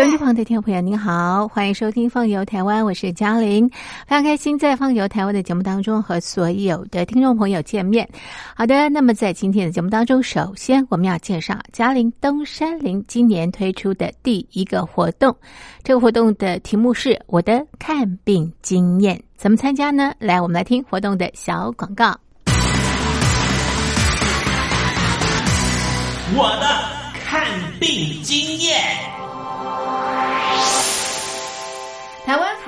收音机旁的听众朋友，您好，欢迎收听《放游台湾》，我是嘉玲，非常开心在《放游台湾》的节目当中和所有的听众朋友见面。好的，那么在今天的节目当中，首先我们要介绍嘉玲登山林今年推出的第一个活动，这个活动的题目是我的看病经验，怎么参加呢？来，我们来听活动的小广告。我的看病经验。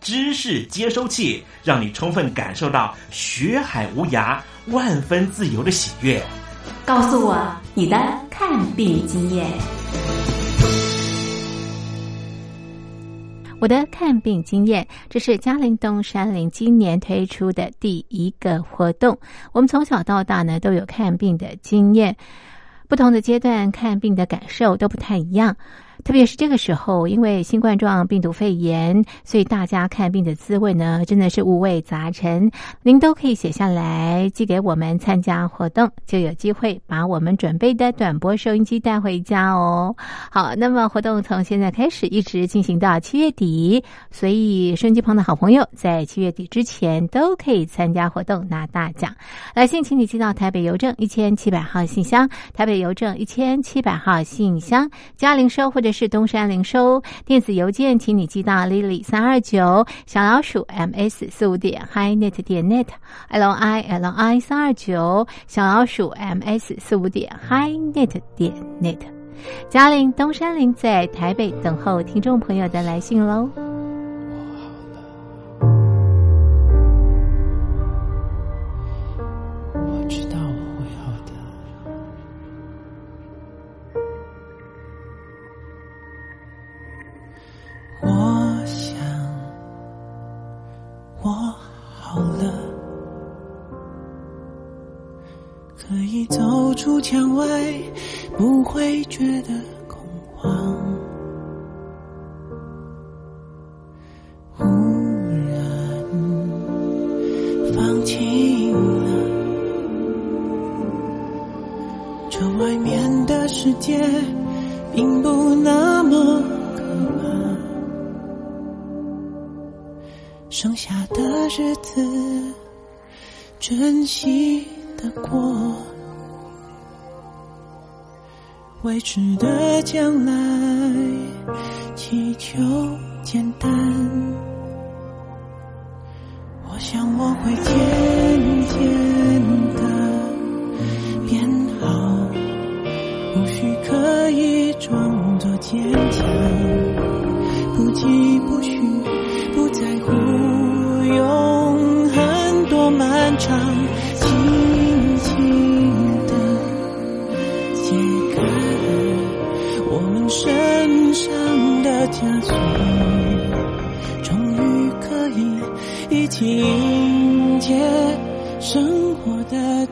知识接收器，让你充分感受到学海无涯、万分自由的喜悦。告诉我你的看病经验。我的看病经验，这是嘉陵东山林今年推出的第一个活动。我们从小到大呢都有看病的经验，不同的阶段看病的感受都不太一样。特别是这个时候，因为新冠状病毒肺炎，所以大家看病的滋味呢，真的是五味杂陈。您都可以写下来寄给我们参加活动，就有机会把我们准备的短波收音机带回家哦。好，那么活动从现在开始一直进行到七月底，所以收音机旁的好朋友在七月底之前都可以参加活动拿大奖。来信请你寄到台北邮政一千七百号信箱，台北邮政一千七百号信箱，嘉玲收或者是东山零收。电子邮件请你寄到 lily 三二九小老鼠 ms 四五点 hi net 点 net l i l i 三二九小老鼠 ms 四五点 hi net 点 net。嘉玲东山林在台北等候听众朋友的来信喽。出墙外，不会觉得未知的将来祈求简单。我想我会渐渐的变好，不需刻意装作坚强，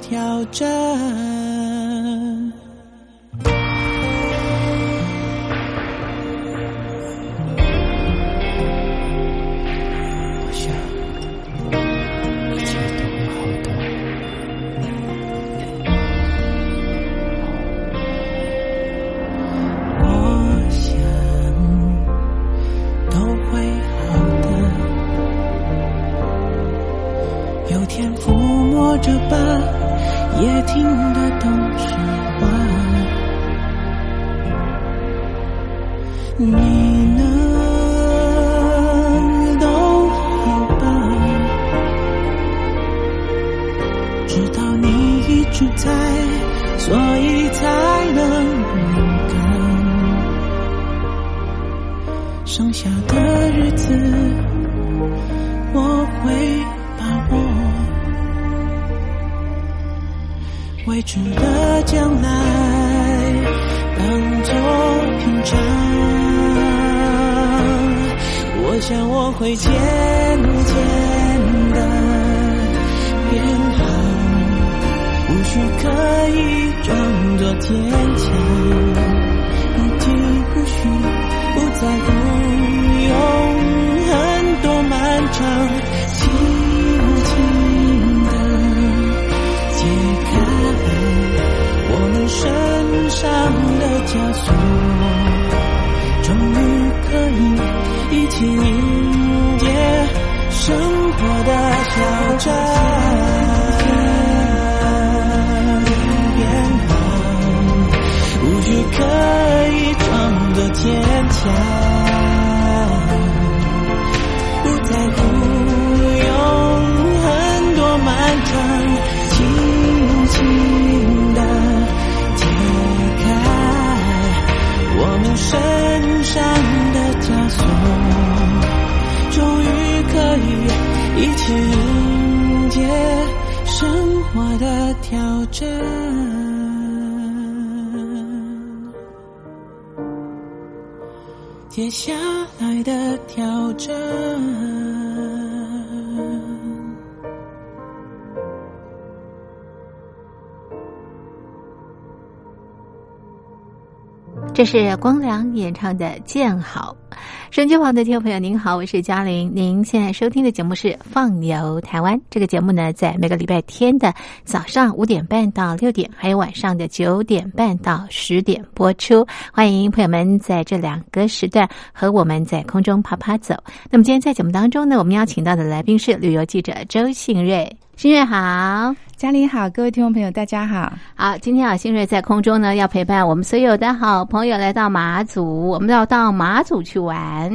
挑战。也听得懂实话。你枷锁，终于可以一起迎接生活的挑战。变化，无需刻意装作坚强。接下来的挑战。这是光良演唱的《见好》。手机旁的听众朋友，您好，我是嘉玲。您现在收听的节目是《放游台湾》。这个节目呢，在每个礼拜天的早上五点半到六点，还有晚上的九点半到十点播出。欢迎朋友们在这两个时段和我们在空中爬爬走。那么今天在节目当中呢，我们邀请到的来宾是旅游记者周信瑞。新瑞好，嘉玲好，各位听众朋友大家好。好，今天啊，新瑞在空中呢，要陪伴我们所有的好朋友来到马祖，我们要到马祖去玩。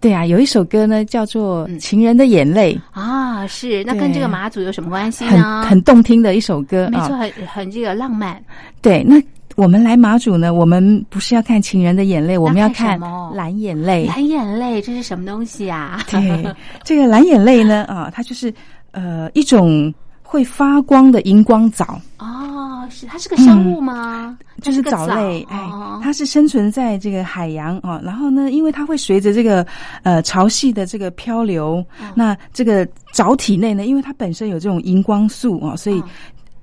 对啊，有一首歌呢，叫做《情人的眼泪》啊，是那跟这个马祖有什么关系很呢？很动听的一首歌，没错，啊很很这个浪漫。对，那我们来马祖呢，我们不是要看情人的眼泪，我们要看蓝眼泪。蓝眼泪，这是什么东西啊？对，这个蓝眼泪呢，啊，它就是呃一种会发光的荧光藻。哦，是它是个生物吗？就是藻类，哎哦，它是生存在这个海洋啊、然后呢，因为它会随着这个呃潮汐的这个漂流，嗯那这个藻体内呢，因为它本身有这种荧光素啊、所以嗯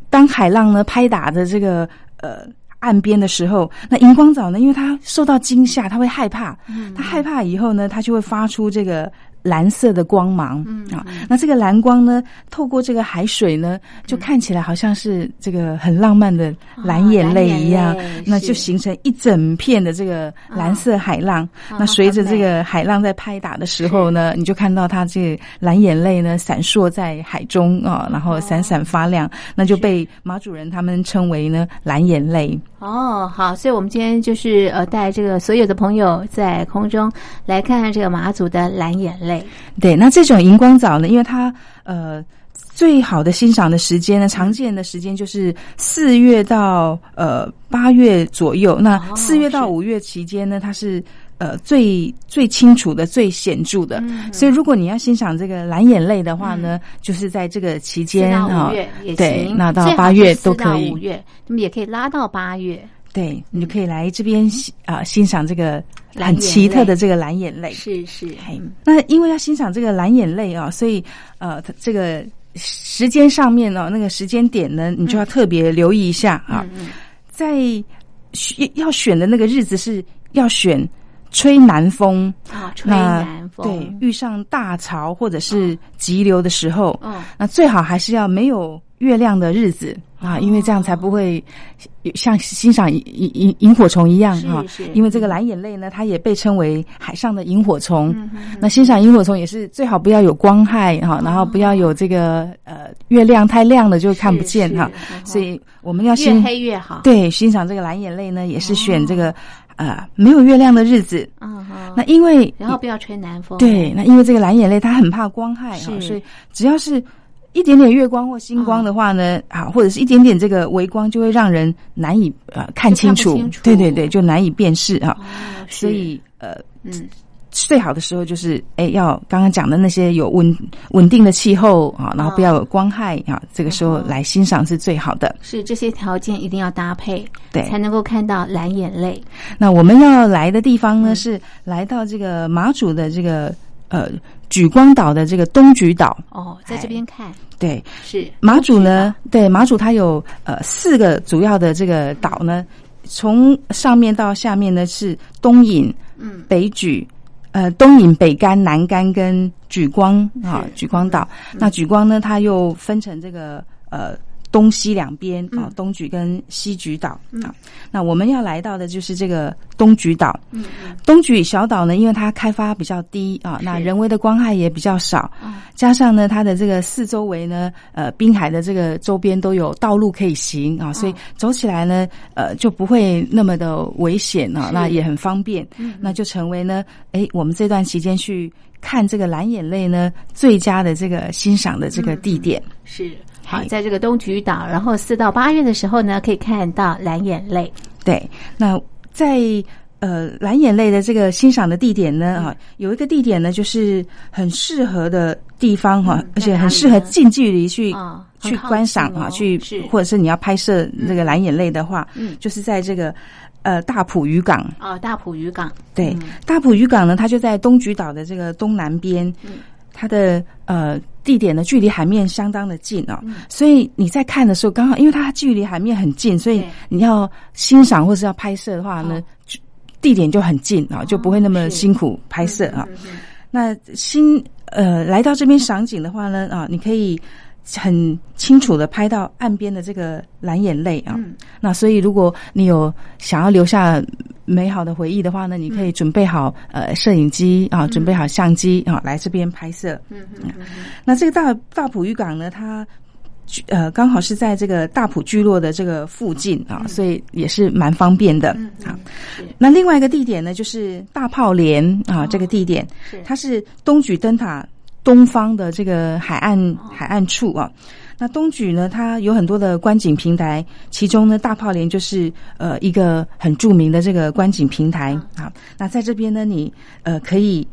当海浪呢拍打着这个呃岸边的时候，那荧光藻呢，因为它受到惊吓，它会害怕，嗯它害怕以后呢，它就会发出这个。蓝色的光芒嗯啊，那这个蓝光呢，透过这个海水呢，就看起来好像是这个很浪漫的蓝眼泪一样，那就形成一整片的这个蓝色海浪。啊那随着这个海浪在拍打的时候呢，你就看到它这个蓝眼泪呢闪烁在海中啊，然后闪闪发亮，那就被马主人他们称为呢蓝眼泪。哦，好，所以我们今天就是呃带这个所有的朋友在空中来看看这个马祖的蓝眼泪。对，那这种荧光藻呢，因为它呃最好的欣赏的时间呢，常见的时间就是四月到呃八月左右。那四月到五月期间呢，它是。呃，最最清楚的、最显著的，所以如果你要欣赏这个蓝眼泪的话呢，就是在这个期间啊对，那到八月都可以五。月，那么也可以拉到八月。对，你就可以来这边欣啊、欣赏这个很奇特的这个蓝眼泪。是是，嘿那因为要欣赏这个蓝眼泪啊，所以呃，它这个时间上面呢、那个时间点呢，你就要特别留意一下啊。嗯在选要选的那个日子是要选吹南风。啊，吹南风，对，遇上大潮或者是急流的时候，嗯。那最好还是要没有月亮的日子啊，哦因为这样才不会像欣赏萤萤萤萤火虫一样啊是是。因为这个蓝眼泪呢，它也被称为海上的萤火虫。嗯那欣赏萤火虫也是最好不要有光害哈，然后不要有这个呃月亮太亮了就看不见哈嗯。所以我们要越黑越好。对欣赏这个蓝眼泪呢，也是选这个呃没有月亮的日子。嗯哼，那因为然后不要吹南风。对，那因为这个蓝眼泪它很怕光害哈，是所以只要是一点点月光或星光的话呢，啊，或者是一点点这个微光，就会让人难以呃看清楚，对对对，就难以辨识啊。哦，所以呃，嗯。最好的时候就是，哎，要刚刚讲的那些有稳稳定的气候啊，然后不要有光害啊，这个时候来欣赏是最好的。是这些条件一定要搭配，对。才能够看到蓝眼泪。那我们要来的地方呢，是来到这个马祖的这个呃举光岛的这个东莒岛。哦，在这边看对，是马祖呢，对马祖它有呃四个主要的这个岛呢，从上面到下面呢是东引、嗯北举、呃东引、北干、南干跟莒光啊莒光岛。那莒光呢，它又分成这个呃。东西两边啊，东莒跟西莒岛啊，那我们要来到的就是这个东莒岛。嗯东莒小岛呢，因为它开发比较低啊，那人为的光害也比较少，加上呢，它的这个四周围呢，呃，滨海的这个周边都有道路可以行啊，所以走起来呢，呃，就不会那么的危险啊，那也很方便，那就成为呢，哎，我们这段期间去看这个蓝眼泪呢，最佳的这个欣赏的这个地点。是好，在这个东莒岛，然后四到八月的时候呢，可以看到蓝眼泪。对，那在呃蓝眼泪的这个欣赏的地点呢，啊，有一个地点呢，就是很适合的地方哈，而且很适合近距离去。啊，去观赏啊，去或者是你要拍摄那个蓝眼泪的话，嗯。就是在这个呃大埔渔港。哦，大埔渔港。对，嗯。大埔渔港呢，它就在东莒岛的这个东南边，嗯。它的呃地点呢距离海面相当的近啊、嗯。所以你在看的时候，刚好因为它距离海面很近，所以你要欣赏或是要拍摄的话呢，地点就很近啊，就不会那么辛苦拍摄啊。那新呃来到这边赏景的话呢啊，你可以很清楚的拍到岸边的这个蓝眼泪啊。嗯。那所以如果你有想要留下美好的回忆的话呢，你嗯可以准备好呃摄影机啊，准备好相机啊，来这边拍摄。嗯嗯。嗯那这个大大埔渔港呢，它呃刚好是在这个大埔聚落的这个附近啊，所以也是蛮方便的嗯啊。那另外一个地点呢，就是大炮连啊，这个地点它是东举灯塔东方的这个海岸海岸处啊。那东莒呢，它有很多的观景平台，其中呢，大炮连就是呃一个很著名的这个观景平台啊。那在这边呢，你呃可以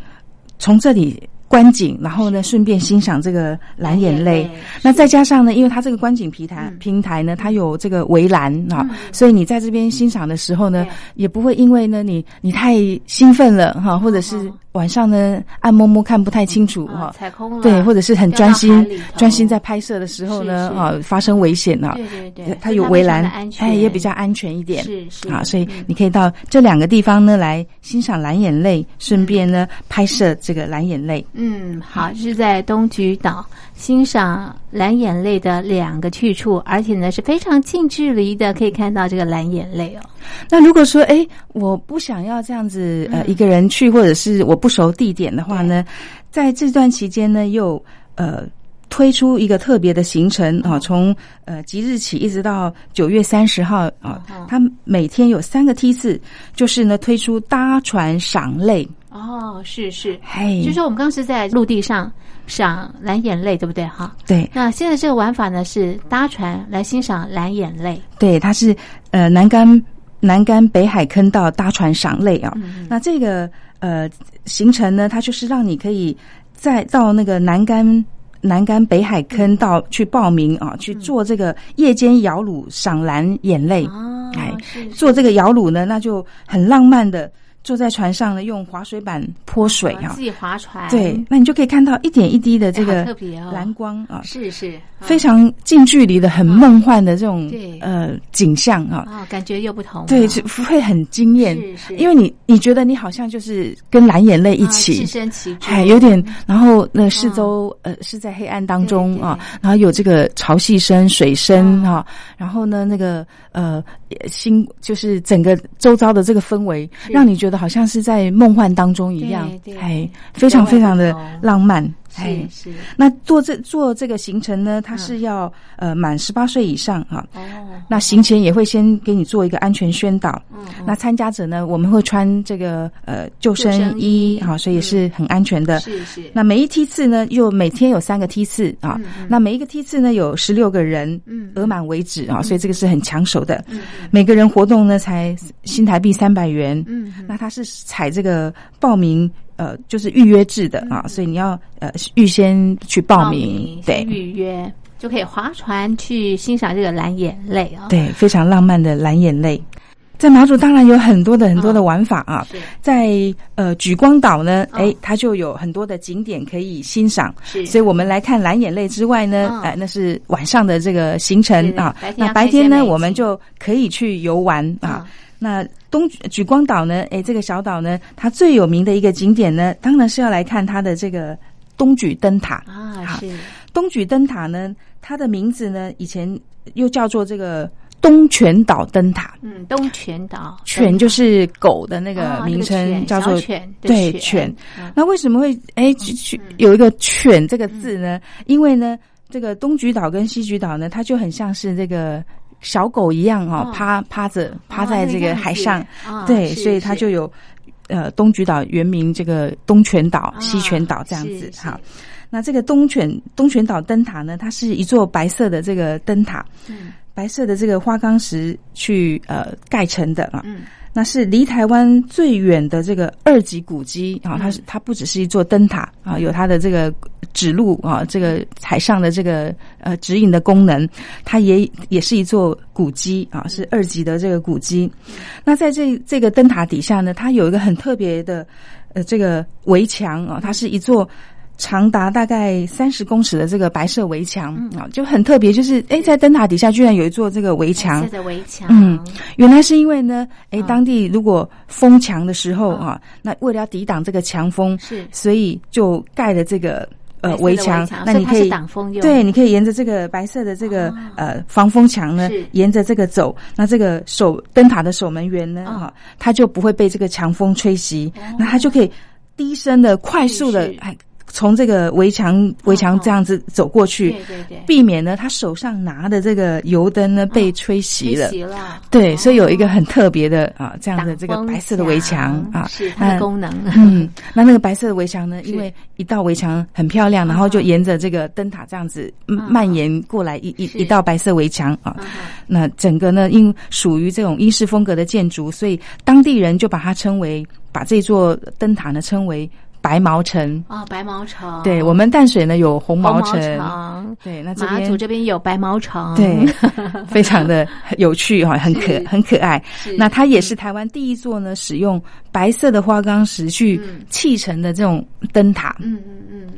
从这里观景，然后呢顺便欣赏这个蓝眼泪。那再加上呢，因为它这个观景平台、平台呢，它有这个围栏啊，所以你在这边欣赏的时候呢，也不会因为呢你你太兴奋了哈，或者是晚上呢暗摸摸看不太清楚哈，踩空了，对，或者是很专心专心在拍摄的时候呢啊发生危险了，对对对它有围栏哎也比较安全一点，是是啊，所以你可以到这两个地方呢来欣赏蓝眼泪，顺便呢拍摄这个蓝眼泪。嗯，好，是在东莒岛欣赏蓝眼泪的两个去处，而且呢是非常近距离的可以看到这个蓝眼泪哦。那如果说，哎，我不想要这样子呃一个人去，或者是我不熟地点的话呢，在这段期间呢，又呃推出一个特别的行程啊，从呃即日起一直到九月三十号啊，它每天有三个梯次，就是呢推出搭船赏泪。哦，是是，嘿就是说我们刚刚是在陆地上赏蓝眼泪，对不对？哈，对那现在这个玩法呢是搭船来欣赏蓝眼泪。对，它是呃南竿南竿北海坑道搭船赏泪啊。那这个呃行程呢，它就是让你可以再到那个南竿南竿北海坑道去报名啊，去做这个夜间摇橹赏蓝眼泪。哦，哎做这个摇橹呢，那就很浪漫的坐在船上呢，用滑水板泼水啊。哦自己划船，对，那你就可以看到一点一滴的这哎个蓝光啊，是是。非常近距离的、很梦幻的这种呃景象啊。哦，感觉又不同，对，就会很惊艳，因为你你觉得你好像就是跟蓝眼泪一啊起，置身其中，哎，有点，然后那四周、呃是在黑暗当中啊，然后有这个潮汐声、水声哦啊，然后呢那个呃星就是整个周遭的这个氛围，让你觉得好像是在梦幻当中一样对，对哎，非常非常的浪漫。哎是是那做这做这个行程呢，它是要、呃满十八岁以上哈、哦，那行前也会先给你做一个安全宣导。嗯那参加者呢，我们会穿这个呃救生衣衣啊，所以是很安全的。是是那每一梯次呢，又每天有三个梯次啊。那每一个梯次呢，有十六个人，嗯额满为止啊，所以这个是很抢手的。每个人活动呢才新台币三百元。嗯，那他是采这个报名呃就是预约制的啊，所以你要呃预先去报名，对，预约就可以划船去欣赏这个蓝眼泪啊，对，非常浪漫的蓝眼泪。在马祖当然有很多的很多的玩法啊，在呃举光岛呢，哎，它就有很多的景点可以欣赏，所以我们来看蓝眼泪之外呢，哎，那是晚上的这个行程啊，那白天呢，我们就可以去游玩啊。那东举光岛呢，哎，这个小岛呢，它最有名的一个景点呢，当然是要来看它的这个东举灯塔。啊，是。东举灯塔呢，它的名字呢，以前又叫做这个。东泉岛灯塔，嗯，东泉岛，犬就是狗的那个名称，叫做犬，对犬。那为什么会哎有一个犬这个字呢？因为呢，这个东莒岛跟西莒岛呢，它就很像是这个小狗一样哈，趴趴着趴在这个海上，对，所以它就有呃东菊岛原名这个东泉岛、西泉岛这样子哈。那这个东泉东泉岛灯塔呢，它是一座白色的这个灯塔。白色的这个花岗石去呃盖成的啊，那是离台湾最远的这个二级古迹啊，它是它不只是一座灯塔啊，有它的这个指路啊，这个海上的这个呃指引的功能，它也也是一座古迹啊，是二级的这个古迹。那在这这个灯塔底下呢，它有一个很特别的呃这个围墙啊，它是一座。长达大概三十公尺的这个白色围墙啊，就很特别，就是哎，在灯塔底下居然有一座这个围墙。白色的围墙，嗯，原来是因为呢，哎，当地如果封墙的时候啊，那为了要抵挡这个强风，是，所以就盖了这个呃围墙。那你可以挡风用，对，你可以沿着这个白色的这个呃防风墙呢，沿着这个走。那这个守灯塔的守门员呢，哈，他就不会被这个强风吹袭，那他就可以低声的、快速的哎。从这个围墙围墙这样子走过去，对对对，避免呢他手上拿的这个油灯呢被吹熄了，熄了。对，所以有一个很特别的啊，这样的这个白色的围墙啊，是它的功能。嗯，那那个白色的围墙呢，因为一道围墙很漂亮，然后就沿着这个灯塔这样子蔓延过来一一一道白色围墙啊，那整个呢因属于这种英式风格的建筑，所以当地人就把它称为把这座灯塔呢称为。白毛城啊，白毛城。对我们淡水呢有红毛城，对，那马祖这边有白毛城，对，非常的有趣哈，很可很可爱。那它也是台湾第一座呢使用白色的花岗石去砌成的这种灯塔。嗯嗯嗯，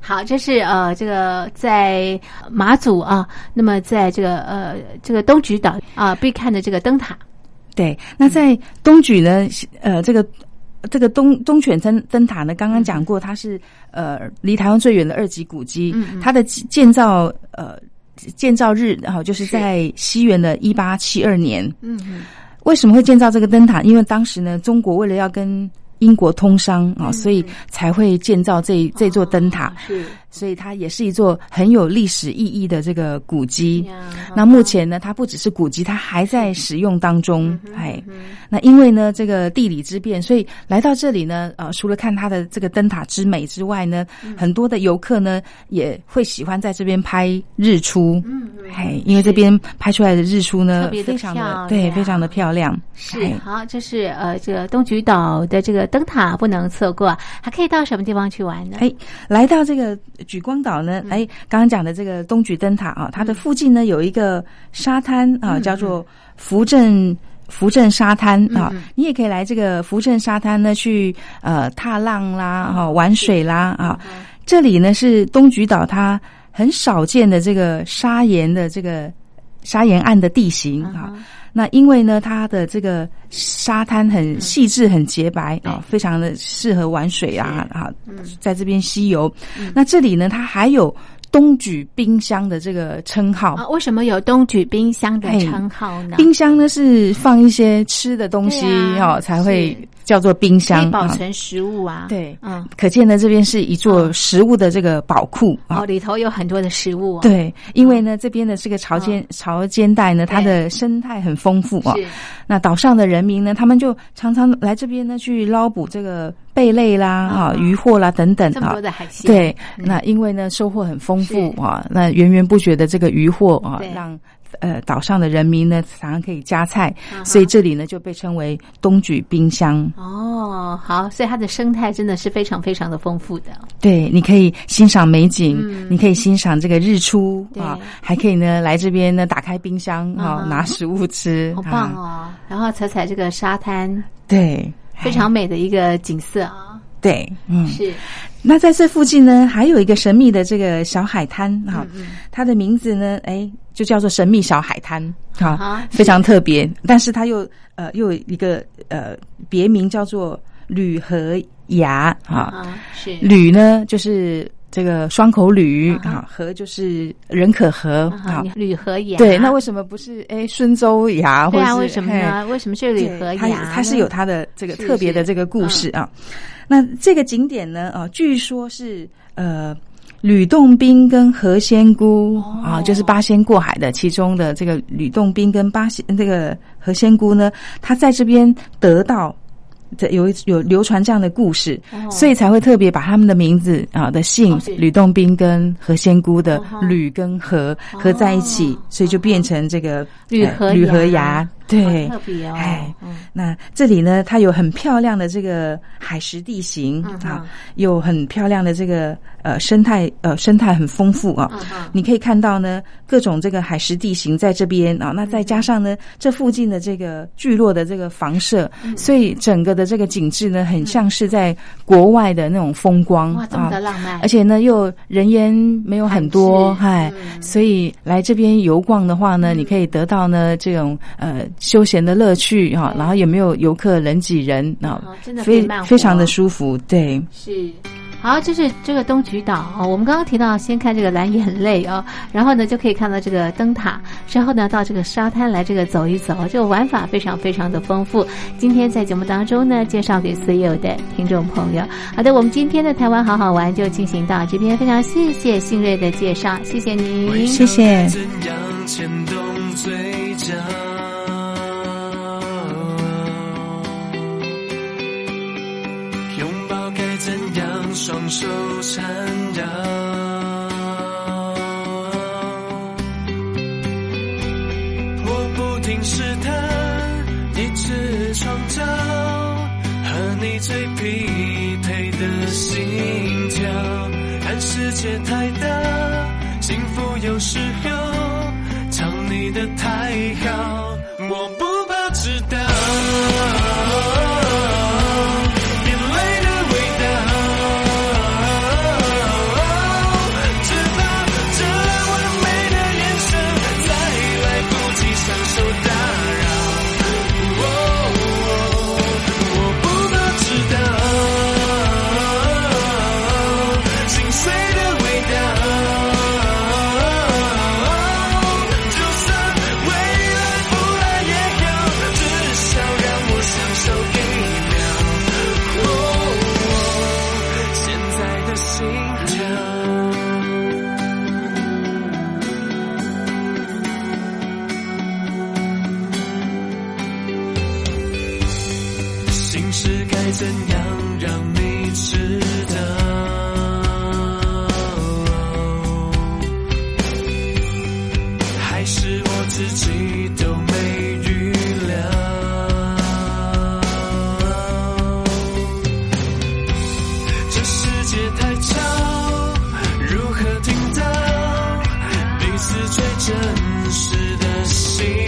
好，这是呃这个在马祖啊，那么在这个呃这个东莒岛啊必看的这个灯塔。对，那在东莒呢，呃这个。这个东东犬灯灯塔呢，刚刚讲过，它是呃离台湾最远的二级古迹。它的建造呃建造日，然后就是在西元的一八七二年。嗯嗯，为什么会建造这个灯塔？因为当时呢，中国为了要跟英国通商啊，所以才会建造这这座灯塔。是。所以它也是一座很有历史意义的这个古迹。那目前呢，它不只是古迹，它还在使用当中。哎，那因为呢，这个地理之变，所以来到这里呢，呃，除了看它的这个灯塔之美之外呢，很多的游客呢也会喜欢在这边拍日出。嗯，哎，因为这边拍出来的日出呢，非常的对，非常的漂亮。是好，这是呃，这个东莒岛的这个灯塔不能错过。还可以到什么地方去玩呢？哎，来到这个。举光岛呢？哎，刚刚讲的这个东举灯塔啊，它的附近呢有一个沙滩啊，叫做福镇福镇沙滩啊。你也可以来这个福镇沙滩呢，去呃踏浪啦，哈玩水啦啊。这里呢是东莒岛它很少见的这个砂岩的这个砂岩岸的地形啊。那因为呢，它的这个沙滩很细致、很洁白啊，非常的适合玩水啊啊，在这边西游。那这里呢，它还有。东举冰箱的这个称号啊？为什么有东举冰箱的称号呢？冰箱呢是放一些吃的东西哦，才会叫做冰箱，保存食物啊。对，嗯，可见呢这边是一座食物的这个宝库哦，里头有很多的食物。对，因为呢这边的这个潮间潮间带呢，它的生态很丰富啊。那岛上的人民呢，他们就常常来这边呢去捞捕这个。贝类啦啊、渔货啦等等啊这么多。的海鲜，对，嗯那因为呢收获很丰富啊，那源源不绝的这个渔货啊对，让呃岛上的人民呢常常可以加菜，所以这里呢就被称为东莒冰箱。哦，好，所以它的生态真的是非常非常的丰富的。对，你可以欣赏美景，嗯你可以欣赏这个日出啊，还可以呢来这边呢打开冰箱啊，嗯拿食物吃，好棒啊！哦！然后踩踩这个沙滩，对，非常美的一个景色。啊。对，嗯，是。那在这附近呢，还有一个神秘的这个小海滩哈，嗯它的名字呢，哎，就叫做神秘小海滩哈啊，非常特别。但是它又呃又有一个呃别名叫做吕和崖啊，啊，是。吕呢就是这个双口吕啊哈啊，河就是人可和啊。吕和牙。对，那为什么不是哎孙周牙？对啊，为什么呢？为什么是吕和牙它？它是有它的这个特别的这个故事啊。那这个景点呢，啊，据说是呃。吕洞宾跟何仙姑、哦啊，就是八仙过海的其中的这个吕洞宾跟八仙这个何仙姑呢，他在这边得到这有一有流传这样的故事，哦。所以才会特别把他们的名字啊的姓吕洞宾跟何仙姑的吕跟何合在一起，所以就变成这个呃吕河吕河崖崖。对，特别哦那这里呢，它有很漂亮的这个海蚀地形嗯啊，有很漂亮的这个呃生态呃生态很丰富啊嗯。你可以看到呢，各种这个海蚀地形在这边啊，那再加上呢，这附近的这个聚落的这个房舍，嗯。所以整个的这个景致呢，很像是在国外的那种风光哇，这么的啊。浪漫，而且呢，又人烟没有很多，很嗨所以来这边游逛的话呢，你可以得到呢这种呃休闲的乐趣哈，然后也没有游客人挤人啊非非常的舒服，对。是。好，就是这个东莒岛哦。我们刚刚提到，先看这个蓝眼泪哦，然后呢就可以看到这个灯塔，之后呢到这个沙滩来这个走一走，这个玩法非常非常的丰富。今天在节目当中呢，介绍给所有的听众朋友。好的，我们今天的台湾好好玩就进行到这边，非常谢谢新锐的介绍，谢谢您，谢谢双手缠绕？我不停试探，一直创造和你最匹配的心跳。看世界太大，幸福有时候藏匿的太好，真实的心。